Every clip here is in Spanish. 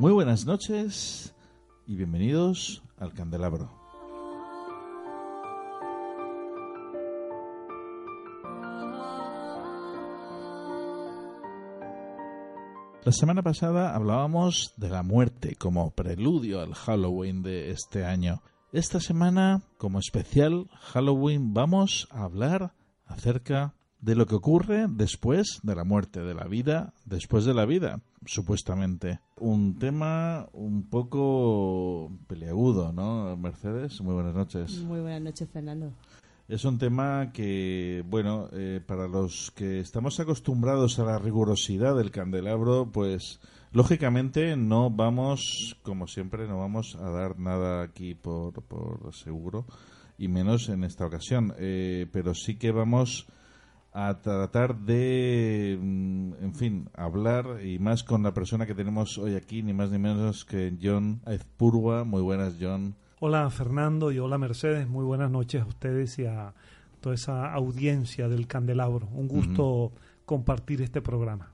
Muy buenas noches y bienvenidos al Candelabro. La semana pasada hablábamos de la muerte como preludio al Halloween de este año. Esta semana, como especial Halloween, vamos a hablar acerca de lo que ocurre después de la muerte, de la vida después de la vida, supuestamente. Un tema un poco peleagudo, ¿no, Mercedes? Muy buenas noches. Muy buenas noches, Fernando. Es un tema que, bueno, eh, para los que estamos acostumbrados a la rigurosidad del candelabro, pues lógicamente no vamos, como siempre, no vamos a dar nada aquí por, por seguro, y menos en esta ocasión, eh, pero sí que vamos a tratar de, mm, en fin, hablar y más con la persona que tenemos hoy aquí, ni más ni menos que John Aizpurua. Muy buenas, John. Hola, Fernando, y hola, Mercedes. Muy buenas noches a ustedes y a toda esa audiencia del Candelabro. Un gusto compartir este programa.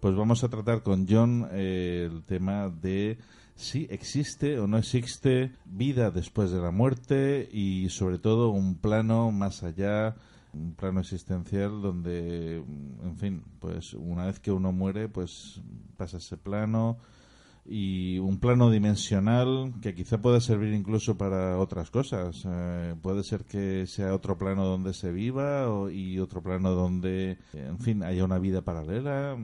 Pues vamos a tratar con John eh, el tema de si existe o no existe vida después de la muerte y sobre todo un plano más allá un plano existencial donde, en fin, pues una vez que uno muere, pues pasa ese plano y un plano dimensional que quizá pueda servir incluso para otras cosas. Eh, puede ser que sea otro plano donde se viva y otro plano donde, en fin, haya una vida paralela.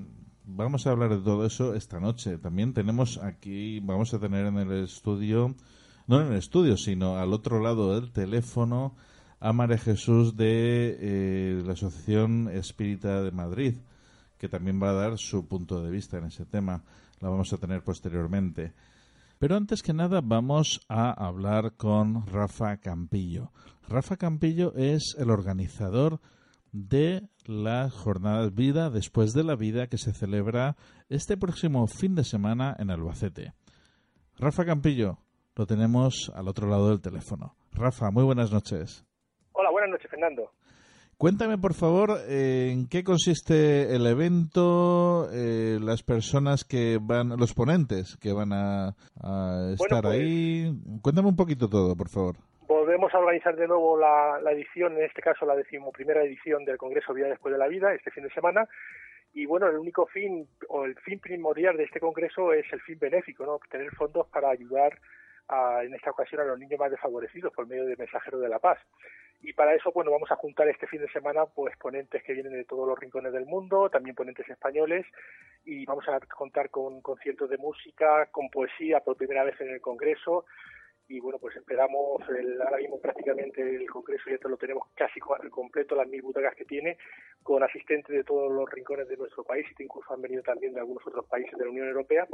Vamos a hablar de todo eso esta noche. También tenemos aquí, vamos a tener en el estudio, no en el estudio, sino al otro lado del teléfono, a María Jesús de eh, la Asociación Espírita de Madrid, que también va a dar su punto de vista en ese tema. La vamos a tener posteriormente. Pero antes que nada vamos a hablar con Rafa Campillo. Rafa Campillo es el organizador de las jornadas Vida después de la vida que se celebra este próximo fin de semana en Albacete. Rafa Campillo, lo tenemos al otro lado del teléfono. Rafa, muy buenas noches. Buenas noches, Fernando. Cuéntame, por favor, eh, en qué consiste el evento, eh, las personas que van, los ponentes que van a, estar pues, ahí. Cuéntame un poquito todo, por favor. Volvemos a organizar de nuevo la, edición, en este caso la decimoprimera edición del Congreso Vida Después de la Vida, este fin de semana. Y bueno, el único fin, o el fin primordial de este congreso es el fin benéfico, ¿no? Obtener fondos para ayudar a, en esta ocasión a los niños más desfavorecidos por medio de Mensajero de la Paz. Y para eso, bueno, vamos a juntar este fin de semana pues ponentes que vienen de todos los rincones del mundo, también ponentes españoles, y vamos a contar con conciertos de música, con poesía por primera vez en el Congreso, y bueno, pues esperamos, el, ahora mismo prácticamente el Congreso ya lo tenemos casi completo, las mil butacas que tiene, con asistentes de todos los rincones de nuestro país incluso han venido también de algunos otros países de la Unión Europea.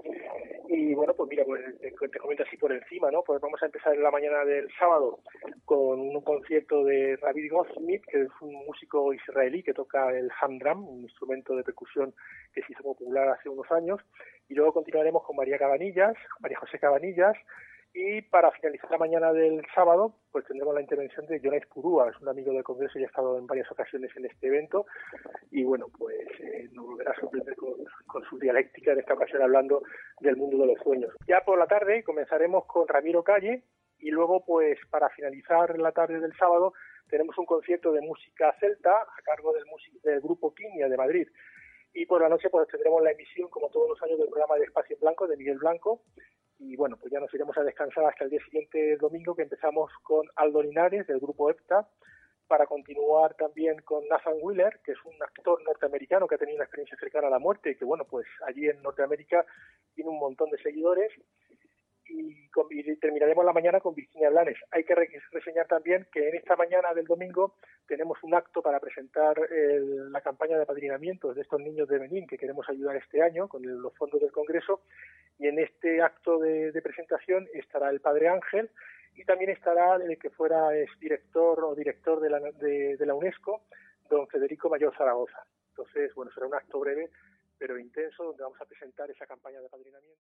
Y bueno, pues mira, pues te, comento así por encima, ¿no? Pues vamos a empezar en la mañana del sábado con un concierto de David Goldsmith, que es un músico israelí que toca el hamdram, un instrumento de percusión que se hizo popular hace unos años. Y luego continuaremos con María Cabanillas, María José Cabanillas, y para finalizar la mañana del sábado, pues tendremos la intervención de Jonás Purúa, es un amigo del Congreso y ha estado en varias ocasiones en este evento. Y bueno, pues eh, nos volverá a sorprender con, su dialéctica, en esta ocasión hablando del mundo de los sueños. Ya por la tarde comenzaremos con Ramiro Calle y luego, pues para finalizar la tarde del sábado, tenemos un concierto de música celta a cargo del, del grupo Quinia de Madrid. Y por la noche, pues tendremos la emisión, como todos los años, del programa de Espacio en Blanco de Miguel Blanco y bueno, pues ya nos iremos a descansar hasta el día siguiente domingo que empezamos con Aldo Linares del grupo EPTA para continuar también con Nathan Wheeler, que es un actor norteamericano que ha tenido una experiencia cercana a la muerte y que bueno, pues allí en Norteamérica tiene un montón de seguidores y, terminaremos la mañana con Virginia Blanes. Hay que reseñar también que en esta mañana del domingo tenemos un acto para presentar la campaña de apadrinamiento de estos niños de Benín que queremos ayudar este año con los fondos del Congreso y en este acto de, presentación estará el Padre Ángel y también estará el que fuera es director o director de la, de, de la UNESCO, don Federico Mayor Zaragoza. Entonces, bueno, será un acto breve pero intenso donde vamos a presentar esa campaña de apadrinamiento.